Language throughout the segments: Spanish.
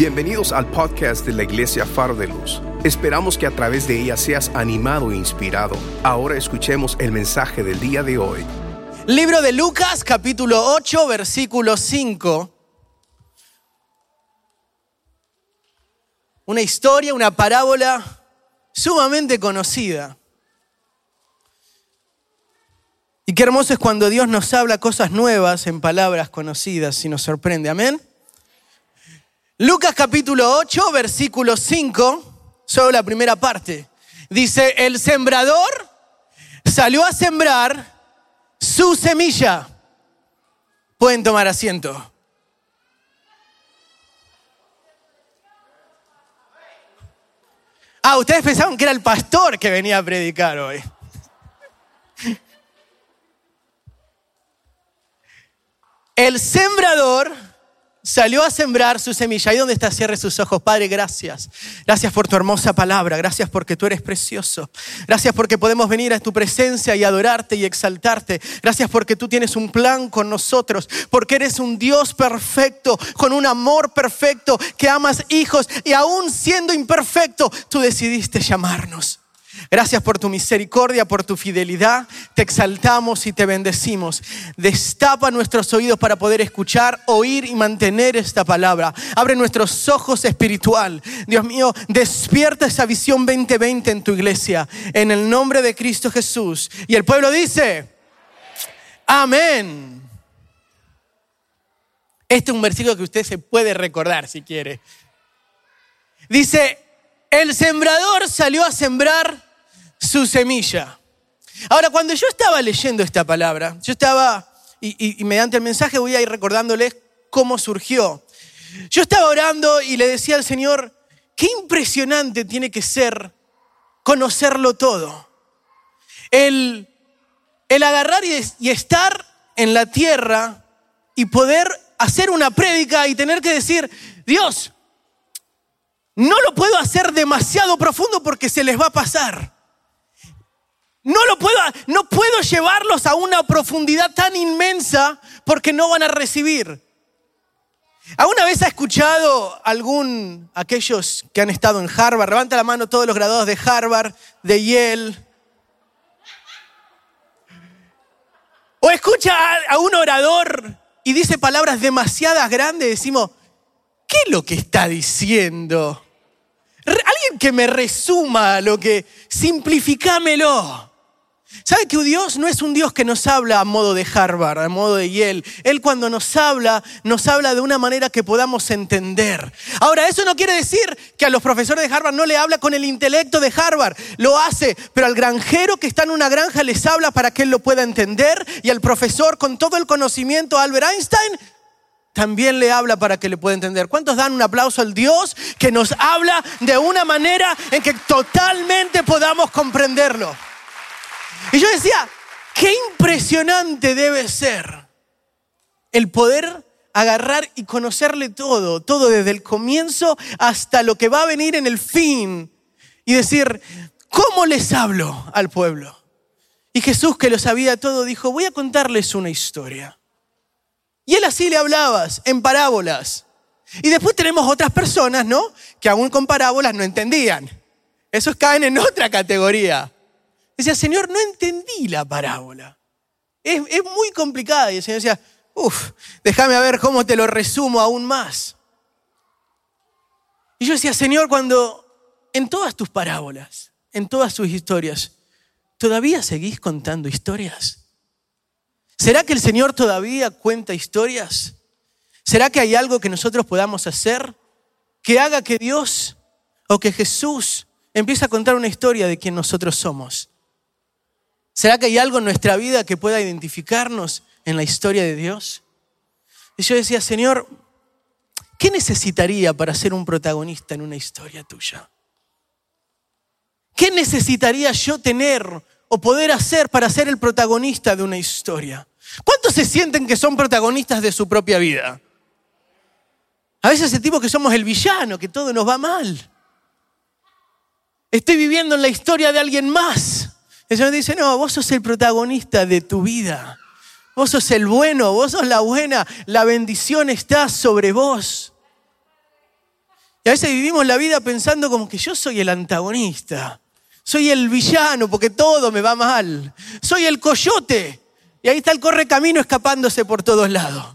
Bienvenidos al podcast de la Iglesia Faro de Luz. Esperamos que a través de ella seas animado e inspirado. Ahora escuchemos el mensaje del día de hoy. Libro de Lucas, capítulo 8, versículo 5. Una historia, una parábola sumamente conocida. Y qué hermoso es cuando Dios nos habla cosas nuevas en palabras conocidas y nos sorprende. Amén. Lucas capítulo 8, versículo 5, solo la primera parte. Dice, el sembrador salió a sembrar su semilla. Pueden tomar asiento. Ah, ustedes pensaban que era el pastor que venía a predicar hoy. El sembrador salió a sembrar su semilla. Ahí donde está, cierre sus ojos. Padre, gracias. Gracias por tu hermosa palabra. Gracias porque tú eres precioso. Gracias porque podemos venir a tu presencia y adorarte y exaltarte. Gracias porque tú tienes un plan con nosotros. Porque eres un Dios perfecto, con un amor perfecto, que amas hijos y aún siendo imperfecto, tú decidiste llamarnos. Gracias por tu misericordia, por tu fidelidad. Te exaltamos y te bendecimos. Destapa nuestros oídos para poder escuchar, oír y mantener esta palabra. Abre nuestros ojos espiritual. Dios mío, despierta esa visión 2020 en tu iglesia. En el nombre de Cristo Jesús. Y el pueblo dice, amén. Este es un versículo que usted se puede recordar si quiere. Dice, el sembrador salió a sembrar su semilla. Ahora, cuando yo estaba leyendo esta palabra, yo estaba, y, mediante el mensaje voy a ir recordándoles cómo surgió. Yo estaba orando y le decía al Señor, qué impresionante tiene que ser conocerlo todo. El, el agarrar y, y estar en la tierra y poder hacer una prédica y tener que decir, Dios, no lo puedo hacer demasiado profundo porque se les va a pasar. No lo puedo, no puedo llevarlos a una profundidad tan inmensa porque no van a recibir. ¿Alguna vez ha escuchado algún, aquellos que han estado en Harvard, levanta la mano todos los graduados de Harvard, de Yale? O escucha a, a un orador y dice palabras demasiadas grandes, decimos, ¿qué es lo que está diciendo? Que me resuma lo que, simplificámelo. ¿Sabe que Dios no es un Dios que nos habla a modo de Harvard, a modo de Yale? Él cuando nos habla, nos habla de una manera que podamos entender. Ahora, eso no quiere decir que a los profesores de Harvard no le habla con el intelecto de Harvard. Lo hace, pero al granjero que está en una granja les habla para que él lo pueda entender. Y al profesor con todo el conocimiento, Albert Einstein, también le habla para que le pueda entender. ¿Cuántos dan un aplauso al Dios que nos habla de una manera en que totalmente podamos comprenderlo? Y yo decía, qué impresionante debe ser el poder agarrar y conocerle todo, todo desde el comienzo hasta lo que va a venir en el fin y decir, ¿cómo les hablo al pueblo? Y Jesús, que lo sabía todo, dijo, voy a contarles una historia. Y él así le hablabas, en parábolas. Y después tenemos otras personas, ¿no? Que aún con parábolas no entendían. Esos caen en otra categoría. Decía, Señor, no entendí la parábola. Es, muy complicada. Y el Señor decía, uff, déjame ver cómo te lo resumo aún más. Y yo decía, Señor, cuando en todas tus parábolas, en todas tus historias, ¿todavía seguís contando historias? ¿Será que el Señor todavía cuenta historias? ¿Será que hay algo que nosotros podamos hacer que haga que Dios o que Jesús empiece a contar una historia de quien nosotros somos? ¿Será que hay algo en nuestra vida que pueda identificarnos en la historia de Dios? Y yo decía, Señor, ¿qué necesitaría para ser un protagonista en una historia tuya? ¿Qué necesitaría yo tener o poder hacer para ser el protagonista de una historia? ¿Cuántos se sienten que son protagonistas de su propia vida? A veces sentimos que somos el villano, que todo nos va mal. Estoy viviendo en la historia de alguien más. El Señor dice, no, vos sos el protagonista de tu vida. Vos sos el bueno, vos sos la buena. La bendición está sobre vos. Y a veces vivimos la vida pensando como que yo soy el antagonista, soy el villano porque todo me va mal, soy el coyote. Y ahí está el correcamino escapándose por todos lados.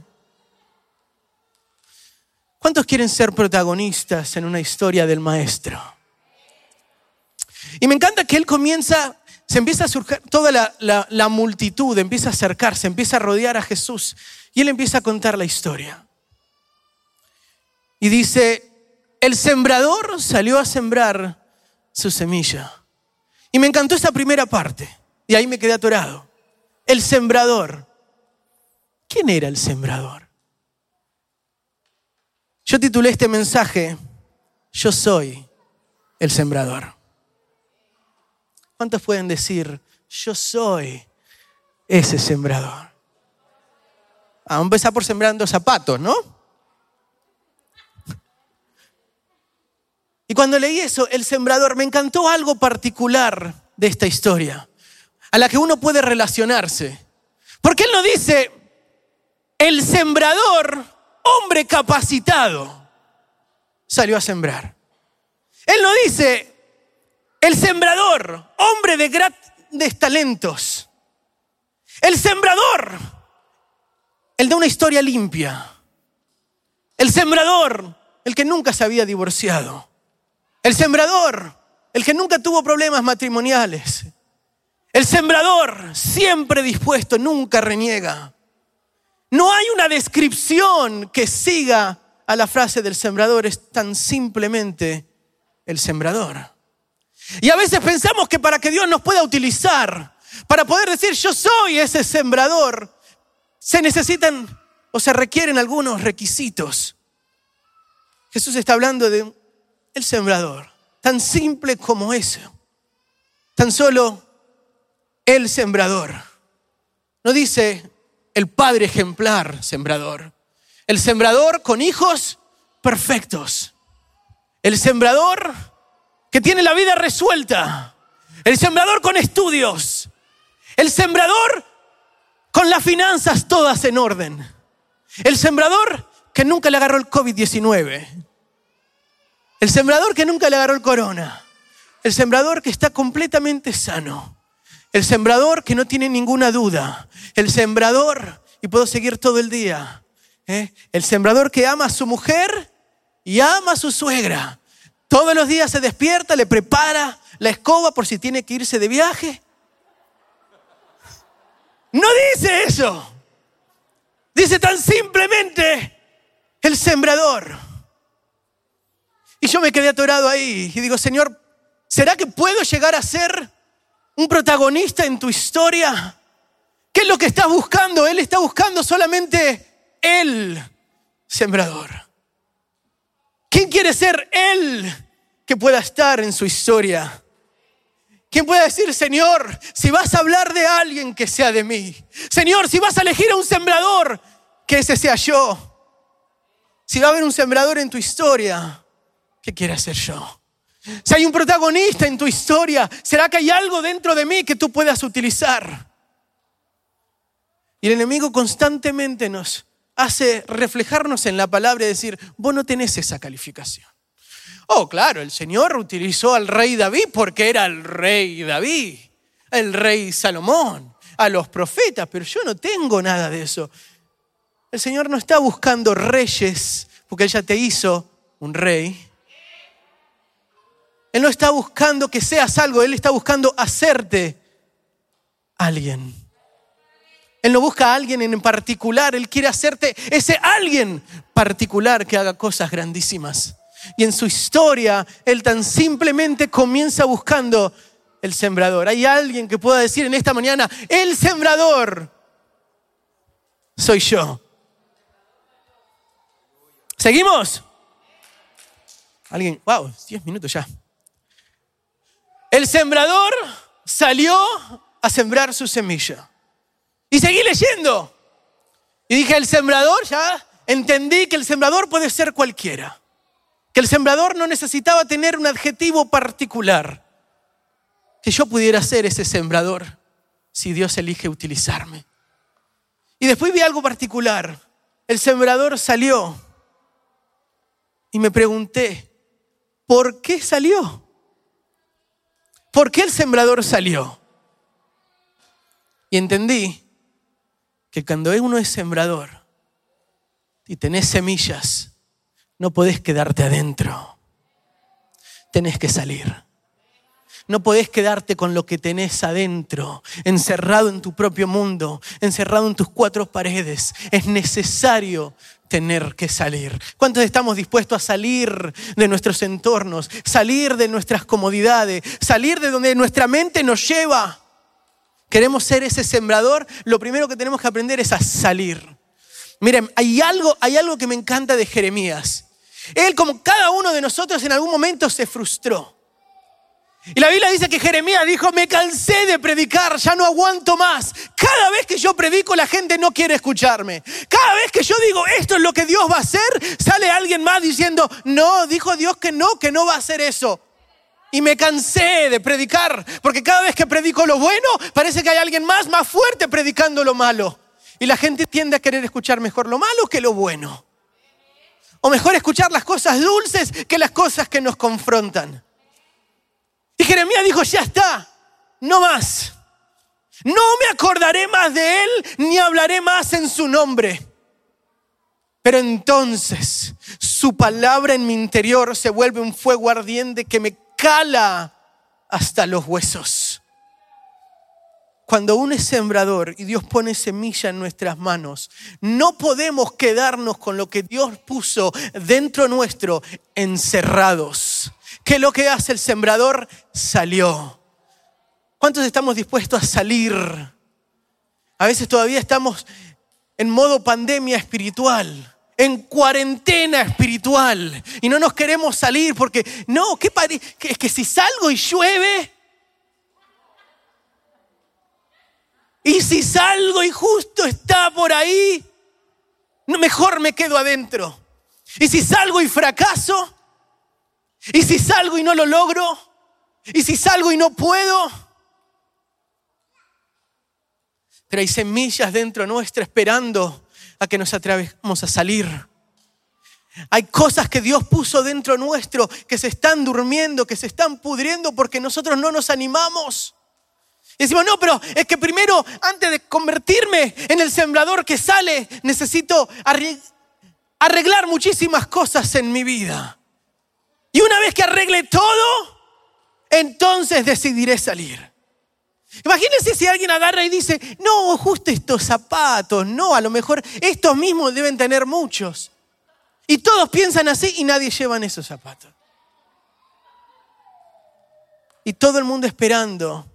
¿Cuántos quieren ser protagonistas en una historia del maestro? Y me encanta que él comienza, se empieza a surgir, toda la, multitud empieza a acercarse, empieza a rodear a Jesús y él empieza a contar la historia. Y dice, el sembrador salió a sembrar su semilla. Y me encantó esa primera parte. Y ahí me quedé atorado. El sembrador. ¿Quién era el sembrador? Yo titulé este mensaje, Yo soy el sembrador. ¿Cuántos pueden decir, yo soy ese sembrador? Vamos a empezar por sembrando zapatos, ¿no? Y cuando leí eso, el sembrador, me encantó algo particular de esta historia, a la que uno puede relacionarse. Porque él no dice, el sembrador, hombre capacitado, salió a sembrar. Él no dice, el sembrador, hombre de grandes talentos. El sembrador, el de una historia limpia. El sembrador, el que nunca se había divorciado. El sembrador, el que nunca tuvo problemas matrimoniales. El sembrador, siempre dispuesto, nunca reniega. No hay una descripción que siga a la frase del sembrador, es tan simplemente el sembrador. Y a veces pensamos que para que Dios nos pueda utilizar, para poder decir yo soy ese sembrador, se necesitan o se requieren algunos requisitos. Jesús está hablando de el sembrador. Tan simple como eso. Tan solo el sembrador. No dice el padre ejemplar sembrador. El sembrador con hijos perfectos. El sembrador que tiene la vida resuelta. El sembrador con estudios. El sembrador con las finanzas todas en orden. El sembrador que nunca le agarró el COVID-19. El sembrador que nunca le agarró el corona. El sembrador que está completamente sano. El sembrador que no tiene ninguna duda. El sembrador, y puedo seguir todo el día. ¿eh? El sembrador que ama a su mujer y ama a su suegra. Todos los días se despierta, le prepara la escoba por si tiene que irse de viaje. No dice eso. Dice tan simplemente el sembrador. Y yo me quedé atorado ahí y digo, Señor, ¿será que puedo llegar a ser un protagonista en tu historia? ¿Qué es lo que estás buscando? Él está buscando solamente el sembrador. ¿Quién quiere ser él que pueda estar en su historia? ¿Quién puede decir, Señor, si vas a hablar de alguien que sea de mí? Señor, si vas a elegir a un sembrador, que ese sea yo. Si va a haber un sembrador en tu historia, ¿qué quiere hacer yo? Si hay un protagonista en tu historia, ¿será que hay algo dentro de mí que tú puedas utilizar? Y el enemigo constantemente nos hace reflejarnos en la palabra y decir, vos no tenés esa calificación. Oh, claro, el Señor utilizó al rey David porque era el rey David, el rey Salomón, a los profetas, pero yo no tengo nada de eso. El Señor no está buscando reyes porque Él ya te hizo un rey. Él no está buscando que seas algo, Él está buscando hacerte alguien. Él no busca a alguien en particular, Él quiere hacerte ese alguien particular que haga cosas grandísimas. Y en su historia, Él tan simplemente comienza buscando el sembrador. Hay alguien que pueda decir en esta mañana, el sembrador soy yo. ¿Seguimos? Alguien, wow, 10 minutos ya. El sembrador salió a sembrar su semilla. Y seguí leyendo. Y dije, el sembrador, ya entendí que el sembrador puede ser cualquiera. Que el sembrador no necesitaba tener un adjetivo particular. Que yo pudiera ser ese sembrador si Dios elige utilizarme. Y después vi algo particular. El sembrador salió y me pregunté, ¿por qué salió? ¿Por qué el sembrador salió? Y entendí que cuando uno es sembrador y tenés semillas, no podés quedarte adentro. Tenés que salir. No podés quedarte con lo que tenés adentro, encerrado en tu propio mundo, encerrado en tus cuatro paredes. Es necesario tener que salir. ¿Cuántos estamos dispuestos a salir de nuestros entornos, salir de nuestras comodidades, salir de donde nuestra mente nos lleva? Queremos ser ese sembrador, lo primero que tenemos que aprender es a salir. Miren, hay algo, hay algo que me encanta de Jeremías. Él, como cada uno de nosotros, en algún momento se frustró. Y la Biblia dice que Jeremías dijo, me cansé de predicar, ya no aguanto más. Cada vez que yo predico la gente no quiere escucharme. Cada vez que yo digo, esto es lo que Dios va a hacer, sale alguien más diciendo, no, dijo Dios que no, que no va a hacer eso. Y me cansé de predicar, porque cada vez que predico lo bueno, parece que hay alguien más, más fuerte predicando lo malo. Y la gente tiende a querer escuchar mejor lo malo que lo bueno. O mejor escuchar las cosas dulces que las cosas que nos confrontan. Y Jeremías dijo, ya está, no más. No me acordaré más de él ni hablaré más en su nombre. Pero entonces su palabra en mi interior se vuelve un fuego ardiente que me cala hasta los huesos. Cuando uno es sembrador y Dios pone semilla en nuestras manos, no podemos quedarnos con lo que Dios puso dentro nuestro encerrados. ¿Qué es lo que hace el sembrador? Salió. ¿Cuántos estamos dispuestos a salir? A veces todavía estamos en modo pandemia espiritual, en cuarentena espiritual, y no nos queremos salir porque, no, ¿qué es que si salgo y llueve, y si salgo y justo está por ahí, mejor me quedo adentro. Y si salgo y fracaso, ¿Y si salgo y no lo logro? ¿Y si salgo y no puedo? Pero hay semillas dentro nuestra esperando a que nos atrevamos a salir. Hay cosas que Dios puso dentro nuestro que se están durmiendo, que se están pudriendo porque nosotros no nos animamos. Y decimos, no, pero es que primero, antes de convertirme en el sembrador que sale, necesito arreglar muchísimas cosas en mi vida. Y una vez que arregle todo, entonces decidiré salir. Imagínense si alguien agarra y dice, no, justo estos zapatos, no, a lo mejor estos mismos deben tener muchos. Y todos piensan así y nadie lleva esos zapatos. Y todo el mundo esperando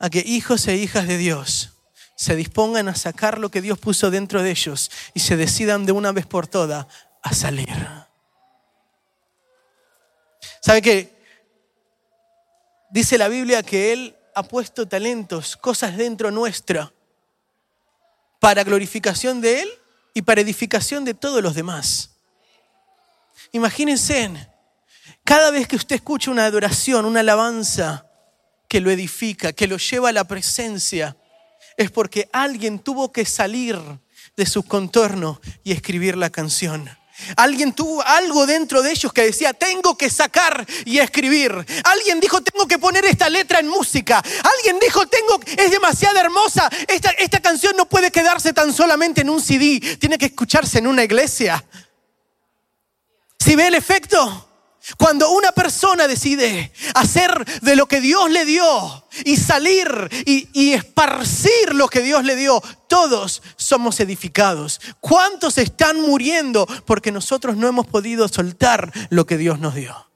a que hijos e hijas de Dios se dispongan a sacar lo que Dios puso dentro de ellos y se decidan de una vez por todas a salir. ¿Sabe qué? Dice la Biblia que Él ha puesto talentos, cosas dentro nuestra, para glorificación de Él y para edificación de todos los demás. Imagínense, cada vez que usted escucha una adoración, una alabanza que lo edifica, que lo lleva a la presencia, es porque alguien tuvo que salir de su contorno y escribir la canción. Alguien tuvo algo dentro de ellos que decía, tengo que sacar y escribir. Alguien dijo, tengo que poner esta letra en música. Alguien dijo, tengo, es demasiado hermosa. Esta, esta canción no puede quedarse tan solamente en un CD, tiene que escucharse en una iglesia. ¿Si ve el efecto? Cuando una persona decide hacer de lo que Dios le dio y salir y, esparcir lo que Dios le dio, todos somos edificados. ¿Cuántos están muriendo porque nosotros no hemos podido soltar lo que Dios nos dio?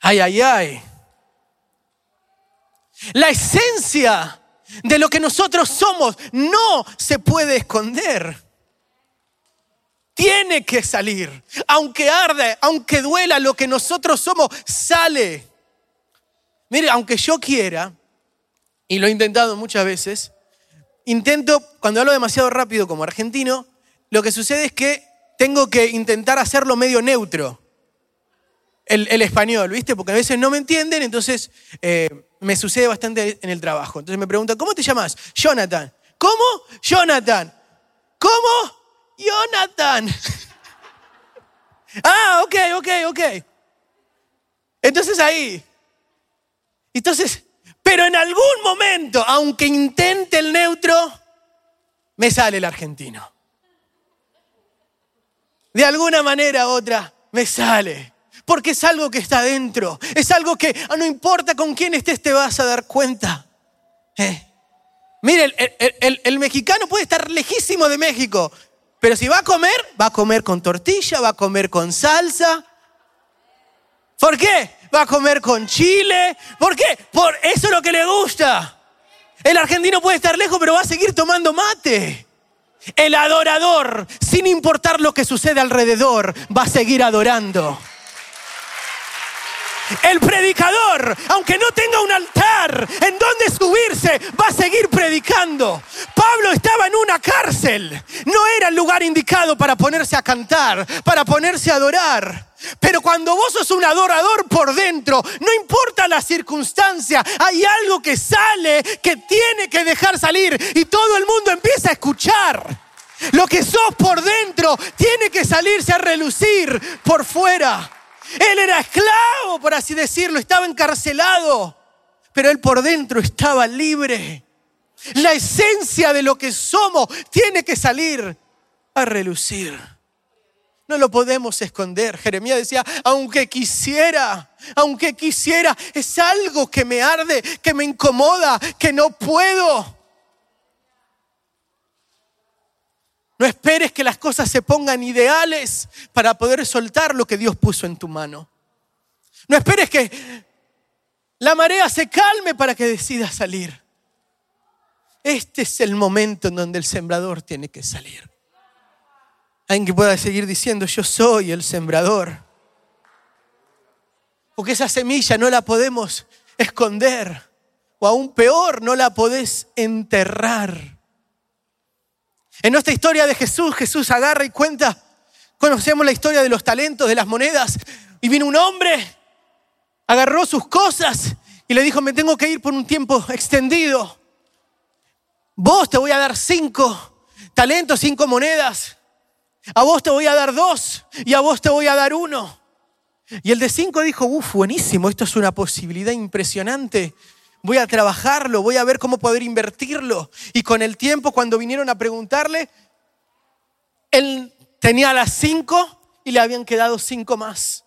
Ay, ay, ay. La esencia de lo que nosotros somos no se puede esconder tiene que salir. Aunque arde, aunque duela lo que nosotros somos, sale. Mire, aunque yo quiera, y lo he intentado muchas veces, intento, cuando hablo demasiado rápido como argentino, lo que sucede es que tengo que intentar hacerlo medio neutro. El, español, ¿viste? Porque a veces no me entienden, entonces eh, me sucede bastante en el trabajo. Entonces me preguntan, ¿cómo te llamas? Jonathan. ¿Cómo? Jonathan. ¿Cómo? Jonathan. Ah, ok, ok, ok. Entonces ahí. Entonces, pero en algún momento, aunque intente el neutro, me sale el argentino. De alguna manera u otra, me sale. Porque es algo que está dentro. Es algo que ah, no importa con quién estés, te vas a dar cuenta. Eh. Mire, el, mexicano puede estar lejísimo de México, pero si va a comer, va a comer con tortilla, va a comer con salsa. ¿Por qué? Va a comer con chile. ¿Por qué? Por eso es lo que le gusta. El argentino puede estar lejos, pero va a seguir tomando mate. El adorador, sin importar lo que sucede alrededor, va a seguir adorando. El predicador, aunque no tenga un altar en donde subirse, va a seguir predicando. Pablo estaba en una cárcel. No era el lugar indicado para ponerse a cantar, para ponerse a adorar. Pero cuando vos sos un adorador por dentro, no importa la circunstancia, hay algo que sale que tiene que dejar salir y todo el mundo empieza a escuchar. Lo que sos por dentro tiene que salirse a relucir por fuera. Él era esclavo, por así decirlo, estaba encarcelado, pero él por dentro estaba libre. La esencia de lo que somos tiene que salir a relucir. No lo podemos esconder. Jeremías decía, aunque quisiera, aunque quisiera, es algo que me arde, que me incomoda, que no puedo. No esperes que las cosas se pongan ideales para poder soltar lo que Dios puso en tu mano. No esperes que la marea se calme para que decidas salir. Este es el momento en donde el sembrador tiene que salir. Alguien que pueda seguir diciendo, yo soy el sembrador. Porque esa semilla no la podemos esconder. O aún peor, no la podés enterrar. En nuestra historia de Jesús, Jesús agarra y cuenta, conocemos la historia de los talentos, de las monedas, y vino un hombre, agarró sus cosas y le dijo, me tengo que ir por un tiempo extendido. Vos te voy a dar cinco talentos, cinco monedas. A vos te voy a dar dos y a vos te voy a dar uno. Y el de cinco dijo, uff, buenísimo, esto es una posibilidad impresionante voy a trabajarlo, voy a ver cómo poder invertirlo. Y con el tiempo, cuando vinieron a preguntarle, él tenía las cinco y le habían quedado cinco más.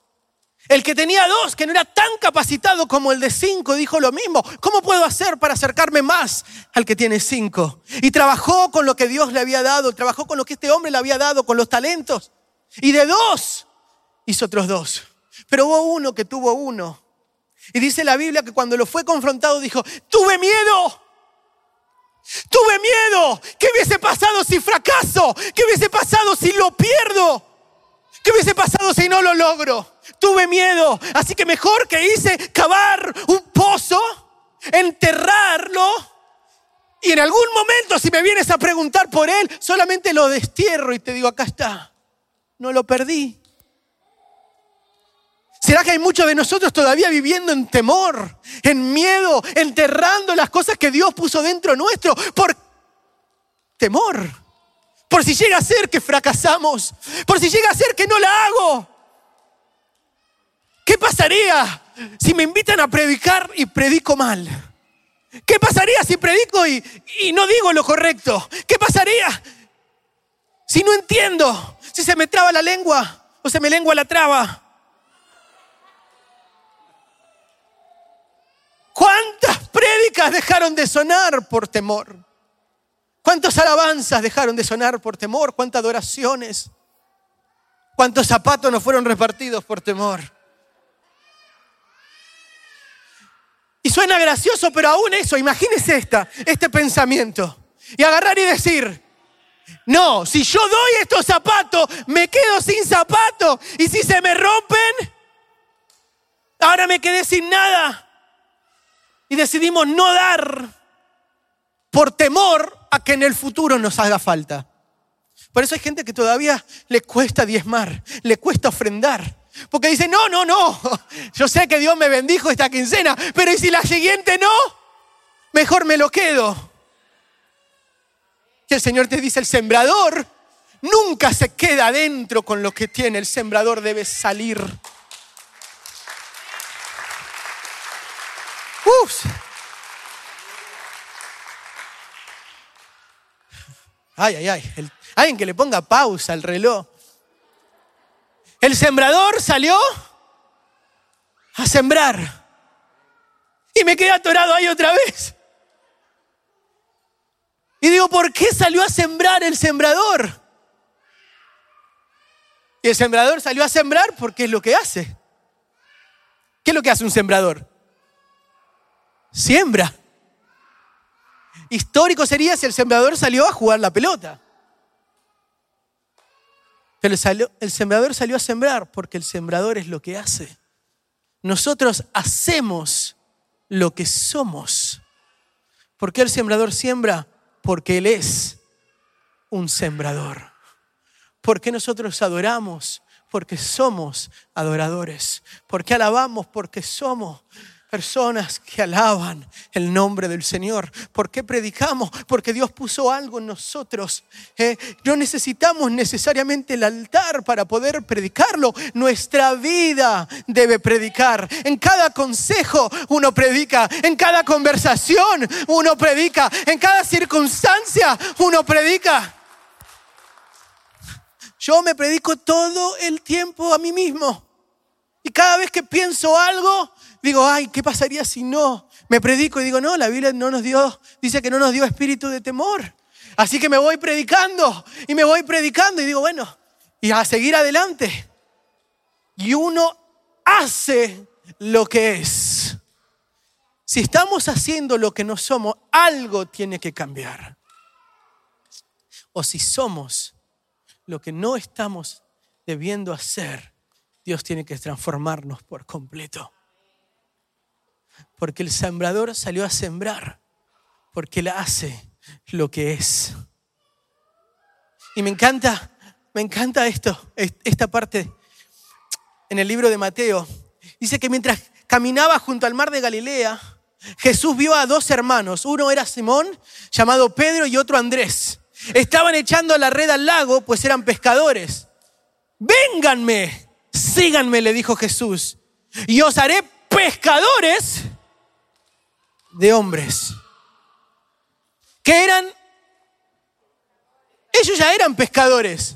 El que tenía dos, que no era tan capacitado como el de cinco, dijo lo mismo. ¿Cómo puedo hacer para acercarme más al que tiene cinco? Y trabajó con lo que Dios le había dado, trabajó con lo que este hombre le había dado, con los talentos. Y de dos hizo otros dos. Pero hubo uno que tuvo uno y dice la Biblia que cuando lo fue confrontado dijo, tuve miedo. Tuve miedo. ¿Qué hubiese pasado si fracaso? ¿Qué hubiese pasado si lo pierdo? ¿Qué hubiese pasado si no lo logro? Tuve miedo. Así que mejor que hice cavar un pozo, enterrarlo. Y en algún momento, si me vienes a preguntar por él, solamente lo destierro y te digo, acá está. No lo perdí. ¿Será que hay muchos de nosotros todavía viviendo en temor, en miedo, enterrando las cosas que Dios puso dentro nuestro por temor? Por si llega a ser que fracasamos, por si llega a ser que no la hago. ¿Qué pasaría si me invitan a predicar y predico mal? ¿Qué pasaría si predico y, y no digo lo correcto? ¿Qué pasaría si no entiendo? Si se me traba la lengua o se me lengua la traba. ¿Cuántas dejaron de sonar por temor? ¿Cuántas alabanzas dejaron de sonar por temor? ¿Cuántas adoraciones? ¿Cuántos zapatos no fueron repartidos por temor? Y suena gracioso, pero aún eso, imagínese esta, este pensamiento. Y agarrar y decir, no, si yo doy estos zapatos, me quedo sin zapatos. Y si se me rompen, ahora me quedé sin nada y decidimos no dar por temor a que en el futuro nos haga falta. Por eso hay gente que todavía le cuesta diezmar, le cuesta ofrendar. Porque dice, no, no, no, yo sé que Dios me bendijo esta quincena, pero ¿y si la siguiente no? Mejor me lo quedo. Y el Señor te dice, el sembrador nunca se queda adentro con lo que tiene. El sembrador debe salir. Uf. Ay, ay, ay. Alguien que le ponga pausa al reloj. El sembrador salió a sembrar. Y me quedé atorado ahí otra vez. Y digo, ¿por qué salió a sembrar el sembrador? Y el sembrador salió a sembrar porque es lo que hace. ¿Qué es lo que hace un sembrador? Siembra. Histórico sería si el sembrador salió a jugar la pelota. Pero el, sembrador salió a sembrar porque el sembrador es lo que hace. Nosotros hacemos lo que somos. ¿Por qué el sembrador siembra? Porque Él es un sembrador. ¿Por qué nosotros adoramos? Porque somos adoradores. ¿Por qué alabamos? Porque somos personas que alaban el nombre del Señor. ¿Por qué predicamos? Porque Dios puso algo en nosotros. Eh, no necesitamos necesariamente el altar para poder predicarlo. Nuestra vida debe predicar. En cada consejo uno predica. En cada conversación uno predica. En cada circunstancia uno predica. Yo me predico todo el tiempo a mí mismo. Y cada vez que pienso algo, digo, ay, ¿qué pasaría si no? Me predico y digo, no, la Biblia no nos dio, dice que no nos dio espíritu de temor. Así que me voy predicando y me voy predicando y digo, bueno, y a seguir adelante. Y uno hace lo que es. Si estamos haciendo lo que no somos, algo tiene que cambiar. O si somos lo que no estamos debiendo hacer, Dios tiene que transformarnos por completo. Porque el sembrador salió a sembrar, porque Él hace lo que es. Y me encanta, me encanta esto, esta parte en el libro de Mateo. Dice que mientras caminaba junto al mar de Galilea, Jesús vio a dos hermanos. Uno era Simón, llamado Pedro, y otro Andrés. Estaban echando la red al lago, pues eran pescadores. Vénganme, síganme, le dijo Jesús, y os haré pescadores de hombres. Que eran, ellos ya eran pescadores.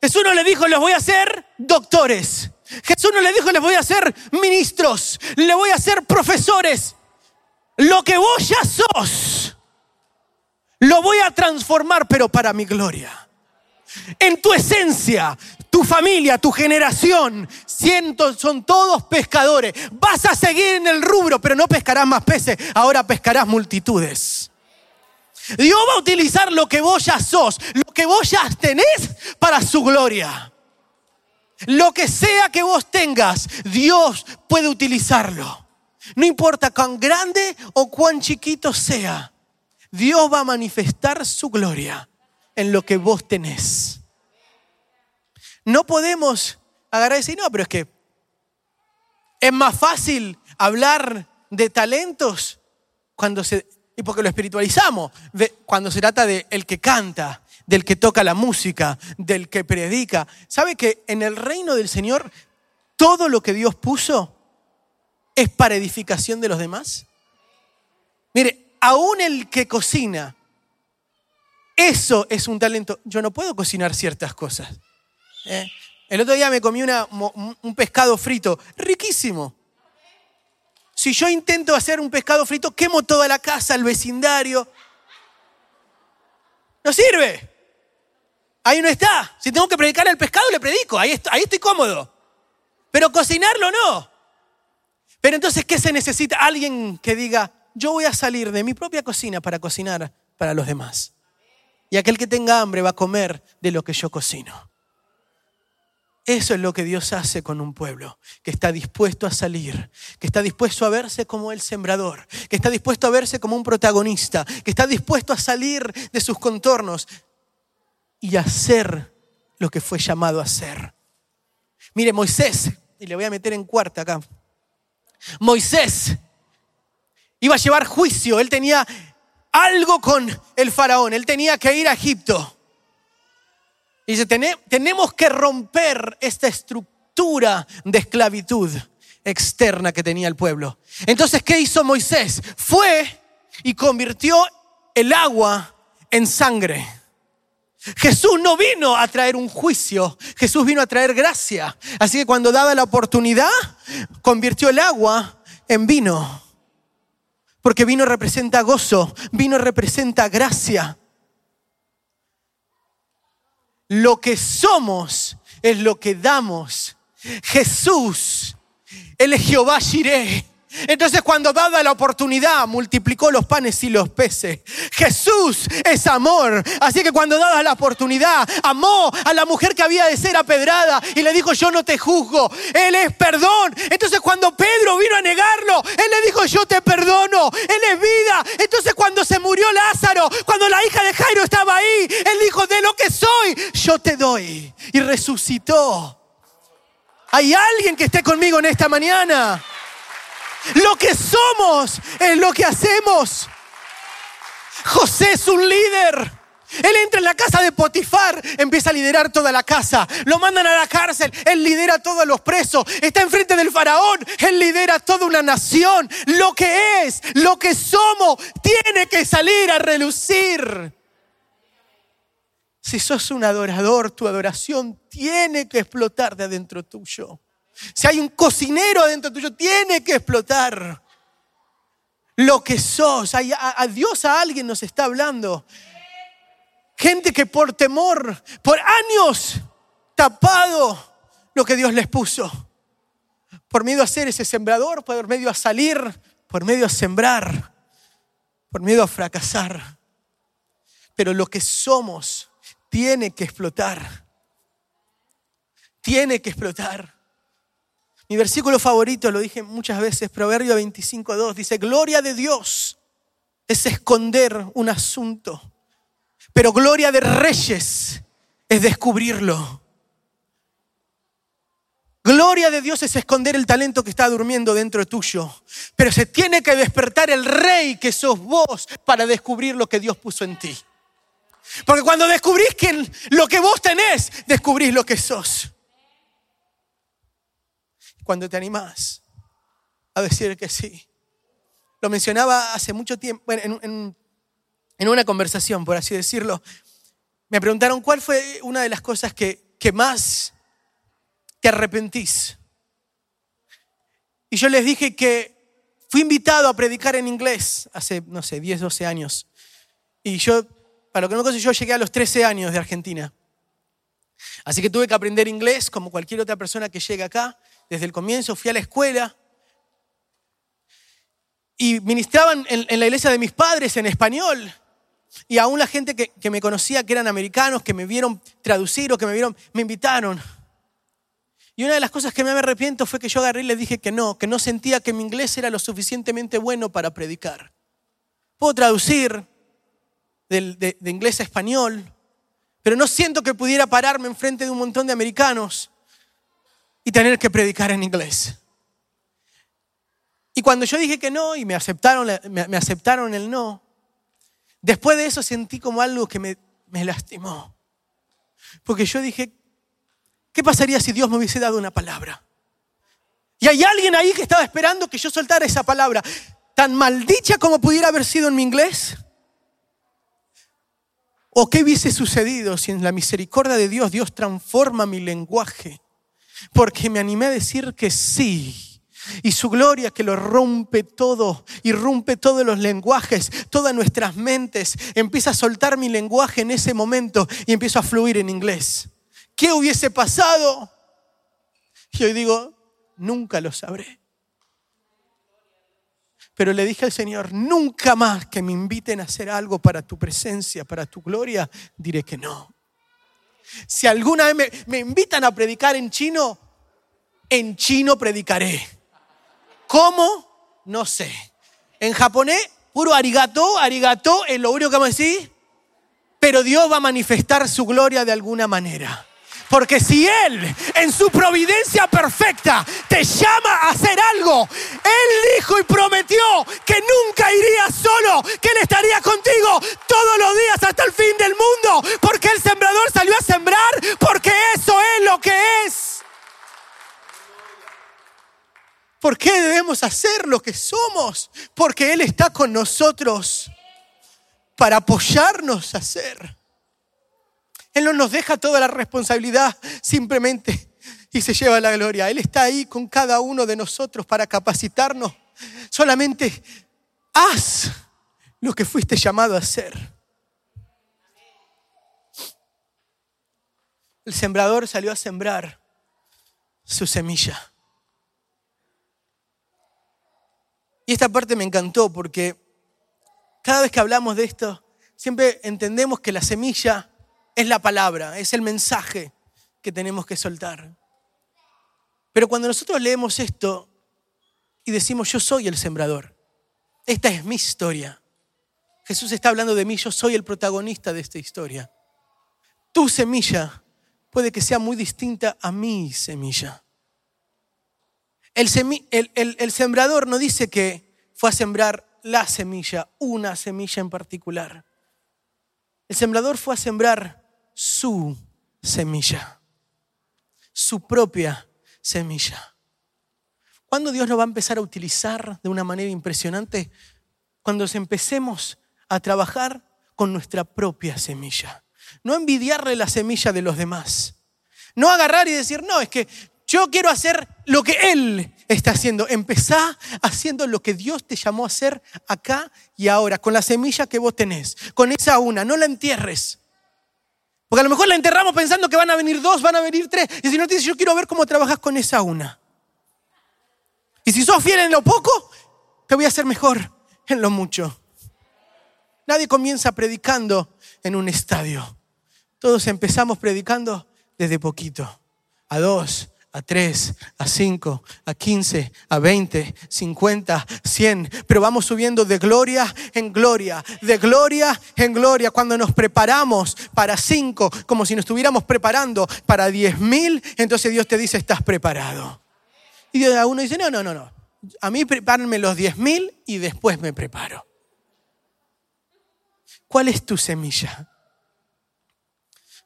Jesús no le dijo, los voy a hacer doctores. Jesús no le dijo, les voy a hacer ministros, le voy a hacer profesores. Lo que vos ya sos, lo voy a transformar, pero para mi gloria. En tu esencia, tu familia, tu generación, cientos, son todos pescadores. Vas a seguir en el rubro, pero no pescarás más peces, ahora pescarás multitudes. Dios va a utilizar lo que vos ya sos, lo que vos ya tenés para su gloria. Lo que sea que vos tengas, Dios puede utilizarlo. No importa cuán grande o cuán chiquito sea, Dios va a manifestar su gloria en lo que vos tenés. No podemos agarrar y decir, no, pero es que es más fácil hablar de talentos cuando se, y porque lo espiritualizamos, cuando se trata de el que canta, del que toca la música, del que predica. ¿Sabe que en el reino del Señor todo lo que Dios puso es para edificación de los demás? Mire, aún el que cocina, eso es un talento. Yo no puedo cocinar ciertas cosas. ¿Eh? El otro día me comí una- un pescado frito, riquísimo. Si yo intento hacer un pescado frito, quemo toda la casa, el vecindario. No sirve. Ahí no está. Si tengo que predicar el pescado, le predico. Ahí, ahí estoy cómodo. Pero cocinarlo no. Pero entonces, ¿qué se necesita? Alguien que diga, yo voy a salir de mi propia cocina para cocinar para los demás. Y aquel que tenga hambre va a comer de lo que yo cocino. Eso es lo que Dios hace con un pueblo, que está dispuesto a salir, que está dispuesto a verse como el sembrador, que está dispuesto a verse como un protagonista, que está dispuesto a salir de sus contornos y hacer lo que fue llamado a hacer. Mire, Moisés, y le voy a meter en cuarta acá. Moisés iba a llevar juicio, él tenía algo con el faraón, él tenía que ir a Egipto. Dice, tenemos que romper esta estructura de esclavitud externa que tenía el pueblo. Entonces, ¿qué hizo Moisés? Fue y convirtió el agua en sangre. Jesús no vino a traer un juicio, Jesús vino a traer gracia. Así que cuando daba la oportunidad, convirtió el agua en vino. Porque vino representa gozo, vino representa gracia. Lo que somos es lo que damos. Jesús, Él es Jehová Jireh. Entonces cuando daba la oportunidad, multiplicó los panes y los peces. Jesús es amor. Así que cuando daba la oportunidad, amó a la mujer que había de ser apedrada y le dijo, yo no te juzgo. Él es perdón. Entonces cuando Pedro vino a negarlo, él le dijo, yo te perdono. Él es vida. Entonces cuando se murió Lázaro, cuando la hija de Jairo estaba ahí, él dijo, de lo que soy, yo te doy. Y resucitó. Hay alguien que esté conmigo en esta mañana. Lo que somos es lo que hacemos. José es un líder. Él entra en la casa de Potifar, empieza a liderar toda la casa. Lo mandan a la cárcel, él lidera a todos los presos. Está enfrente del faraón, él lidera toda una nación. Lo que es, lo que somos, tiene que salir a relucir. Si sos un adorador, tu adoración tiene que explotar de adentro tuyo. Si hay un cocinero adentro tuyo, tiene que explotar lo que sos. A, Dios, a alguien nos está hablando. Gente que por temor, por años, tapado lo que Dios les puso. Por miedo a ser ese sembrador, por medio a salir, por medio a sembrar, por miedo a fracasar. Pero lo que somos tiene que explotar. Tiene que explotar. Mi versículo favorito, lo dije muchas veces, Proverbio 25.2, dice, gloria de Dios es esconder un asunto, pero gloria de reyes es descubrirlo. Gloria de Dios es esconder el talento que está durmiendo dentro tuyo, pero se tiene que despertar el rey que sos vos para descubrir lo que Dios puso en ti. Porque cuando descubrís que lo que vos tenés, descubrís lo que sos cuando te animás a decir que sí. Lo mencionaba hace mucho tiempo, en, una conversación, por así decirlo. Me preguntaron cuál fue una de las cosas que, que más te arrepentís. Y yo les dije que fui invitado a predicar en inglés hace, no sé, 10, 12 años. Y yo, para lo que no conozco, yo llegué a los 13 años de Argentina. Así que tuve que aprender inglés como cualquier otra persona que llega acá desde el comienzo, fui a la escuela y ministraban en, la iglesia de mis padres en español. Y aún la gente que, me conocía, que eran americanos, que me vieron traducir o que me vieron, me invitaron. Y una de las cosas que me arrepiento fue que yo agarré y le dije que no, que no sentía que mi inglés era lo suficientemente bueno para predicar. Puedo traducir de, de inglés a español, pero no siento que pudiera pararme enfrente de un montón de americanos y tener que predicar en inglés. Y cuando yo dije que no y me aceptaron, me, aceptaron el no, después de eso sentí como algo que me, me lastimó. Porque yo dije, ¿qué pasaría si Dios me hubiese dado una palabra? Y hay alguien ahí que estaba esperando que yo soltara esa palabra, tan maldicha como pudiera haber sido en mi inglés. ¿O qué hubiese sucedido si en la misericordia de Dios Dios transforma mi lenguaje porque me animé a decir que sí. Y su gloria que lo rompe todo, y rompe todos los lenguajes, todas nuestras mentes. Empieza a soltar mi lenguaje en ese momento y empiezo a fluir en inglés. ¿Qué hubiese pasado? Y hoy digo, nunca lo sabré. Pero le dije al Señor, nunca más que me inviten a hacer algo para tu presencia, para tu gloria, diré que no. Si alguna vez me, invitan a predicar en chino, en chino predicaré. ¿Cómo? No sé. En japonés, puro arigato, arigato es lo único que vamos a decir. Pero Dios va a manifestar su gloria de alguna manera. Porque si Él, en su providencia perfecta, te llama a hacer algo, Él dijo y prometió que nunca iría solo, que Él estaría contigo todos los días hasta el fin del mundo. Porque el sembrador salió a sembrar ¿Por qué debemos hacer lo que somos? Porque Él está con nosotros para apoyarnos a hacer. Él no nos deja toda la responsabilidad simplemente y se lleva la gloria. Él está ahí con cada uno de nosotros para capacitarnos. Solamente haz lo que fuiste llamado a hacer. El sembrador salió a sembrar su semilla. Y esta parte me encantó porque cada vez que hablamos de esto, siempre entendemos que la semilla es la palabra, es el mensaje que tenemos que soltar. Pero cuando nosotros leemos esto y decimos, yo soy el sembrador, esta es mi historia. Jesús está hablando de mí, yo soy el protagonista de esta historia. Tu semilla puede que sea muy distinta a mi semilla. El, sembrador no dice que fue a sembrar la semilla, una semilla en particular. El sembrador fue a sembrar su semilla, su propia semilla. ¿Cuándo Dios nos va a empezar a utilizar de una manera impresionante? Cuando empecemos a trabajar con nuestra propia semilla. No envidiarle la semilla de los demás. No agarrar y decir, no, es que yo quiero hacer lo que Él está haciendo. Empezá haciendo lo que Dios te llamó a hacer acá y ahora, con la semilla que vos tenés, con esa una. No la entierres. Porque a lo mejor la enterramos pensando que van a venir dos, van a venir tres. Y si no te yo quiero ver cómo trabajas con esa una. Y si sos fiel en lo poco, te voy a hacer mejor en lo mucho. Nadie comienza predicando en un estadio. Todos empezamos predicando desde poquito. A dos, a tres, a cinco, a quince, a veinte, cincuenta, cien. Pero vamos subiendo de gloria en gloria, de gloria en gloria. Cuando nos preparamos para cinco, como si nos estuviéramos preparando para diez mil, entonces Dios te dice, estás preparado. Y uno dice, no, no, no, no. A mí prepárenme los diez mil y después me preparo. ¿Cuál es tu semilla?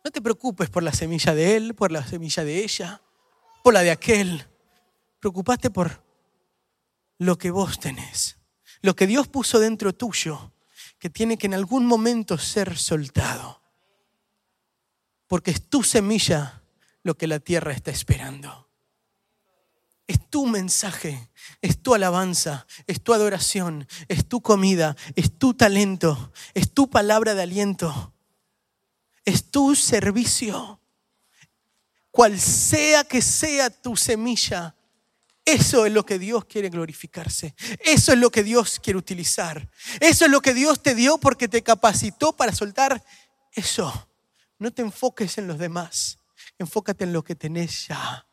No te preocupes por la semilla de él, por la semilla de ella, por la de aquel. Preocupate por lo que vos tenés, lo que Dios puso dentro tuyo, que tiene que en algún momento ser soltado. Porque es tu semilla lo que la tierra está esperando. Es tu mensaje, es tu alabanza, es tu adoración, es tu comida, es tu talento, es tu palabra de aliento es tu servicio. Cual sea que sea tu semilla, eso es lo que Dios quiere glorificarse. Eso es lo que Dios quiere utilizar. Eso es lo que Dios te dio porque te capacitó para soltar eso. No te enfoques en los demás. Enfócate en lo que tenés ya.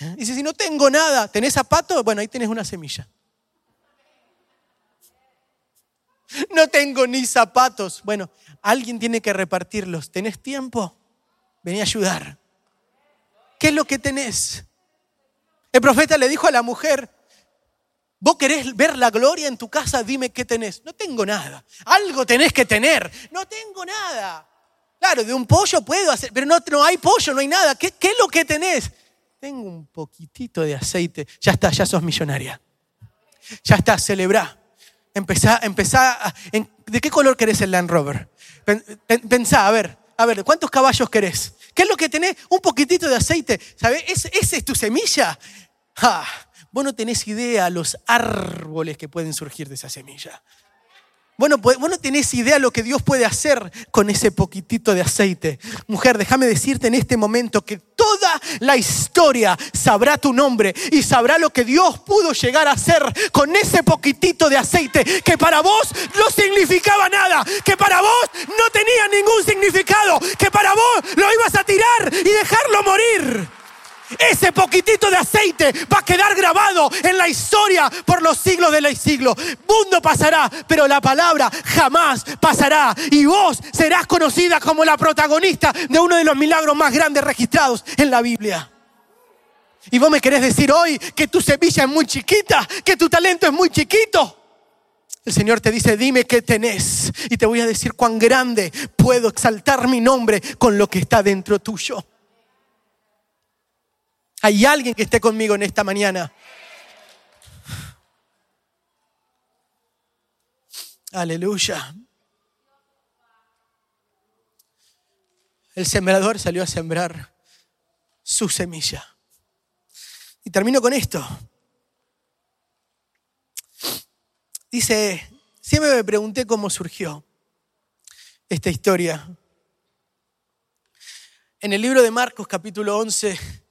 ¿Eh? Dice, si no tengo nada, ¿tenés zapatos? Bueno, ahí tenés una semilla. No tengo ni zapatos. Bueno, alguien tiene que repartirlos. ¿Tenés tiempo? Vení a ayudar. ¿Qué es lo que tenés? El profeta le dijo a la mujer, vos querés ver la gloria en tu casa, dime qué tenés. No tengo nada. Algo tenés que tener. No tengo nada. Claro, de un pollo puedo hacer, pero no, no hay pollo, no hay nada. ¿Qué, ¿Qué es lo que tenés? Tengo un poquitito de aceite. Ya está, ya sos millonaria. Ya está, celebrá. Empezá, empezá, ¿de qué color querés el Land Rover? Pensá, a ver, a ver, ¿cuántos caballos querés? ¿Qué es lo que tenés? Un poquitito de aceite, ¿sabes? ¿Esa es tu semilla? Ah, vos no tenés idea los árboles que pueden surgir de esa semilla. Bueno, pues, vos no tenés idea lo que Dios puede hacer con ese poquitito de aceite. Mujer, déjame decirte en este momento que toda la historia sabrá tu nombre y sabrá lo que Dios pudo llegar a hacer con ese poquitito de aceite que para vos no significaba nada, que para vos no tenía ningún significado, que para vos lo ibas a tirar y dejarlo morir. Ese poquitito de aceite va a quedar grabado en la historia por los siglos de los siglos. Mundo pasará, pero la palabra jamás pasará. Y vos serás conocida como la protagonista de uno de los milagros más grandes registrados en la Biblia. Y vos me querés decir hoy que tu semilla es muy chiquita, que tu talento es muy chiquito. El Señor te dice, dime qué tenés. Y te voy a decir cuán grande puedo exaltar mi nombre con lo que está dentro tuyo. Hay alguien que esté conmigo en esta mañana. Aleluya. El sembrador salió a sembrar su semilla. Y termino con esto. Dice, siempre me pregunté cómo surgió esta historia. En el libro de Marcos capítulo 11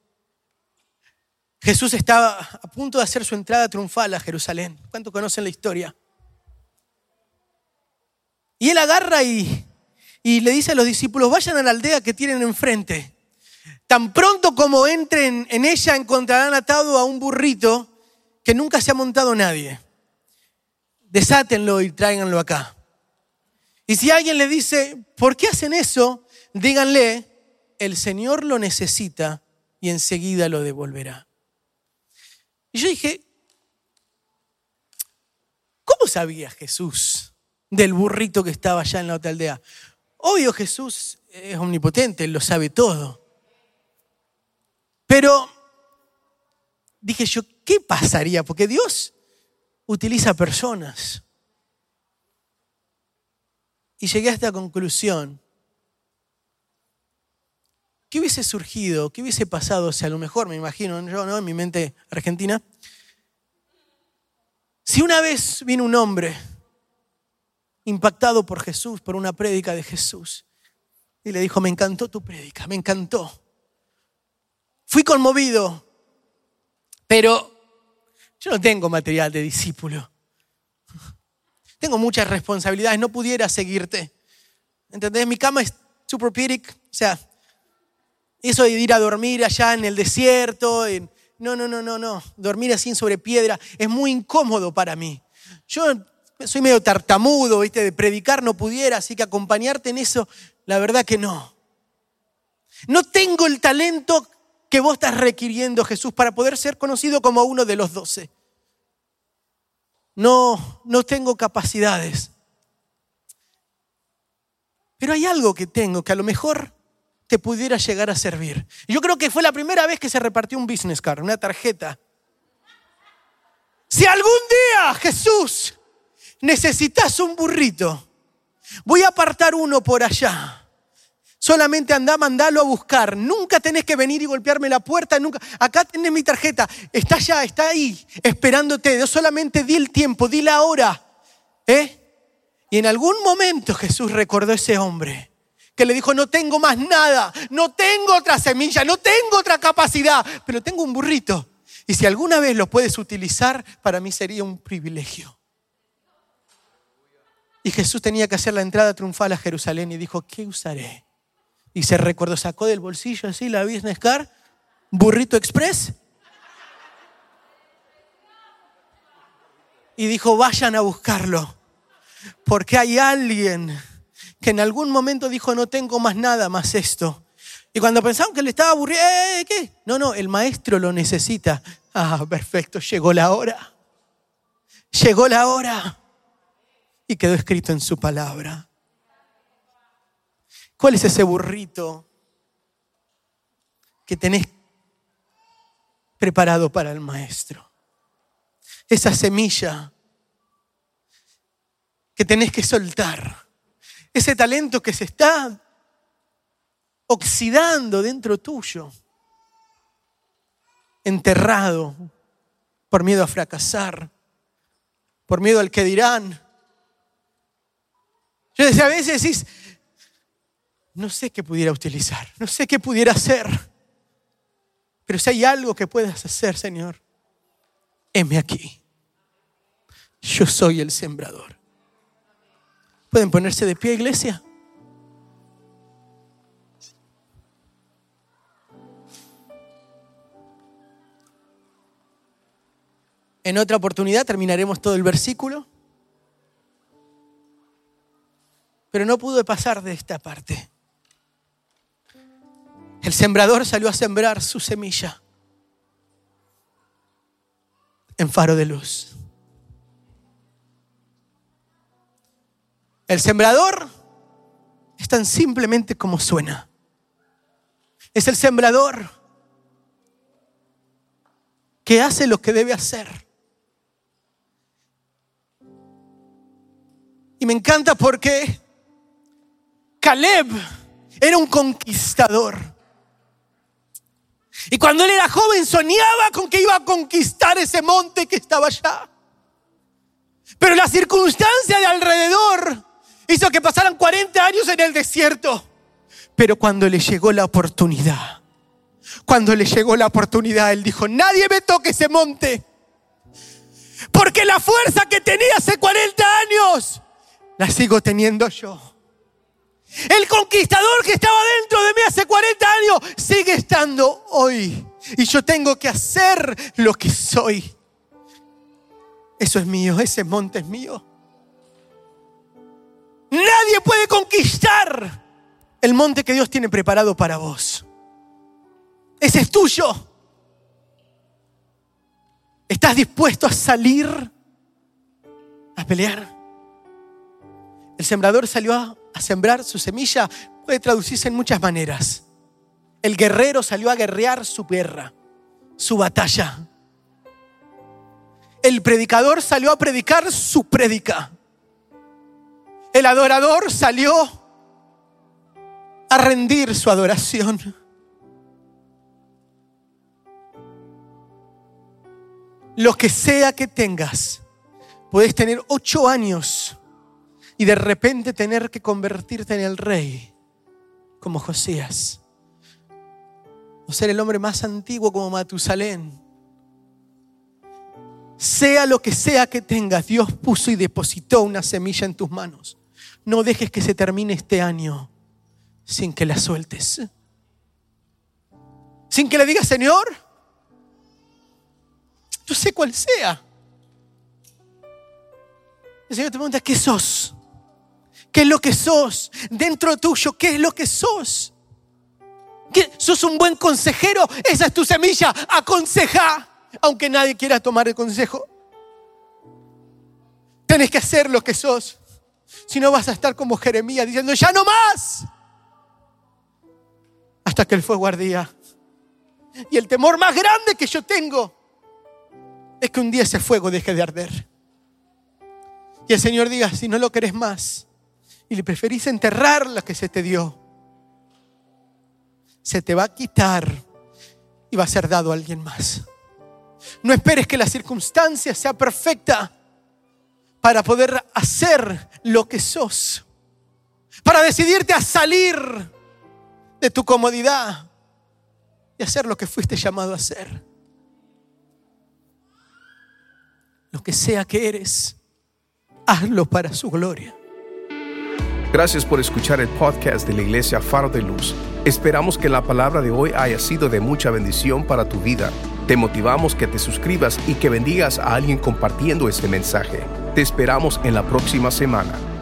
Jesús estaba a punto de hacer su entrada triunfal a Jerusalén. ¿Cuántos conocen la historia? Y él agarra y, y le dice a los discípulos, vayan a la aldea que tienen enfrente. Tan pronto como entren en ella encontrarán atado a un burrito que nunca se ha montado nadie. Desátenlo y tráiganlo acá. Y si alguien le dice, ¿por qué hacen eso? Díganle, el Señor lo necesita y enseguida lo devolverá. Y yo dije, ¿cómo sabía Jesús del burrito que estaba allá en la otra aldea? Obvio Jesús es omnipotente, lo sabe todo. Pero dije yo, ¿qué pasaría? Porque Dios utiliza personas. Y llegué a esta conclusión. ¿Qué hubiese surgido? ¿Qué hubiese pasado? O sea, a lo mejor, me imagino, yo, ¿no? En mi mente argentina. Si una vez vino un hombre impactado por Jesús, por una prédica de Jesús, y le dijo, me encantó tu prédica, me encantó. Fui conmovido, pero yo no tengo material de discípulo. Tengo muchas responsabilidades, no pudiera seguirte. ¿Entendés? Mi cama es super o sea, eso de ir a dormir allá en el desierto, no, no, no, no, no, dormir así sobre piedra es muy incómodo para mí. Yo soy medio tartamudo, ¿viste? De predicar no pudiera, así que acompañarte en eso, la verdad que no. No tengo el talento que vos estás requiriendo, Jesús, para poder ser conocido como uno de los doce. No, no tengo capacidades. Pero hay algo que tengo que a lo mejor pudiera llegar a servir. Yo creo que fue la primera vez que se repartió un business card, una tarjeta. Si algún día, Jesús, necesitas un burrito, voy a apartar uno por allá. Solamente anda, mandalo a buscar. Nunca tenés que venir y golpearme la puerta. Nunca. Acá tenés mi tarjeta. Está allá, está ahí, esperándote. Yo solamente di el tiempo, di la hora. ¿Eh? Y en algún momento Jesús recordó a ese hombre que le dijo, no tengo más nada, no tengo otra semilla, no tengo otra capacidad, pero tengo un burrito. Y si alguna vez lo puedes utilizar, para mí sería un privilegio. Y Jesús tenía que hacer la entrada triunfal a Jerusalén y dijo, ¿qué usaré? Y se recordó, sacó del bolsillo así la business card, burrito express. Y dijo, vayan a buscarlo, porque hay alguien que en algún momento dijo, no tengo más nada más esto. Y cuando pensaron que le estaba aburrido, ¿eh, ¿qué? No, no, el maestro lo necesita. Ah, perfecto, llegó la hora. Llegó la hora. Y quedó escrito en su palabra. ¿Cuál es ese burrito que tenés preparado para el maestro? Esa semilla que tenés que soltar ese talento que se está oxidando dentro tuyo, enterrado por miedo a fracasar, por miedo al que dirán. Yo decía, a veces decís, no sé qué pudiera utilizar, no sé qué pudiera hacer, pero si hay algo que puedas hacer, Señor, heme aquí. Yo soy el sembrador. ¿Pueden ponerse de pie, iglesia? En otra oportunidad terminaremos todo el versículo. Pero no pude pasar de esta parte. El sembrador salió a sembrar su semilla en faro de luz. El sembrador es tan simplemente como suena. Es el sembrador que hace lo que debe hacer. Y me encanta porque Caleb era un conquistador. Y cuando él era joven soñaba con que iba a conquistar ese monte que estaba allá. Pero la circunstancia de alrededor hizo que pasaran 40 años en el desierto. Pero cuando le llegó la oportunidad, cuando le llegó la oportunidad, él dijo, nadie me toque ese monte. Porque la fuerza que tenía hace 40 años, la sigo teniendo yo. El conquistador que estaba dentro de mí hace 40 años sigue estando hoy. Y yo tengo que hacer lo que soy. Eso es mío, ese monte es mío. Nadie puede conquistar el monte que Dios tiene preparado para vos. Ese es tuyo. ¿Estás dispuesto a salir a pelear? El sembrador salió a, sembrar su semilla. Puede traducirse en muchas maneras. El guerrero salió a guerrear su guerra, su batalla. El predicador salió a predicar su prédica. El adorador salió a rendir su adoración. Lo que sea que tengas, puedes tener ocho años y de repente tener que convertirte en el rey, como Josías. O ser el hombre más antiguo como Matusalén. Sea lo que sea que tengas, Dios puso y depositó una semilla en tus manos. No dejes que se termine este año sin que la sueltes. Sin que le digas, Señor, yo sé cuál sea. El Señor te pregunta, ¿qué sos? ¿Qué es lo que sos? Dentro tuyo, ¿qué es lo que sos? ¿Sos un buen consejero? Esa es tu semilla. Aconseja, aunque nadie quiera tomar el consejo. Tenés que hacer lo que sos. Si no vas a estar como Jeremías diciendo, ya no más. Hasta que el fuego ardía. Y el temor más grande que yo tengo es que un día ese fuego deje de arder. Y el Señor diga, si no lo querés más y le preferís enterrar lo que se te dio, se te va a quitar y va a ser dado a alguien más. No esperes que la circunstancia sea perfecta para poder hacer lo que sos, para decidirte a salir de tu comodidad y hacer lo que fuiste llamado a hacer. lo que sea que eres, hazlo para su gloria. Gracias por escuchar el podcast de la Iglesia Faro de Luz. Esperamos que la palabra de hoy haya sido de mucha bendición para tu vida. Te motivamos que te suscribas y que bendigas a alguien compartiendo este mensaje. Te esperamos en la próxima semana.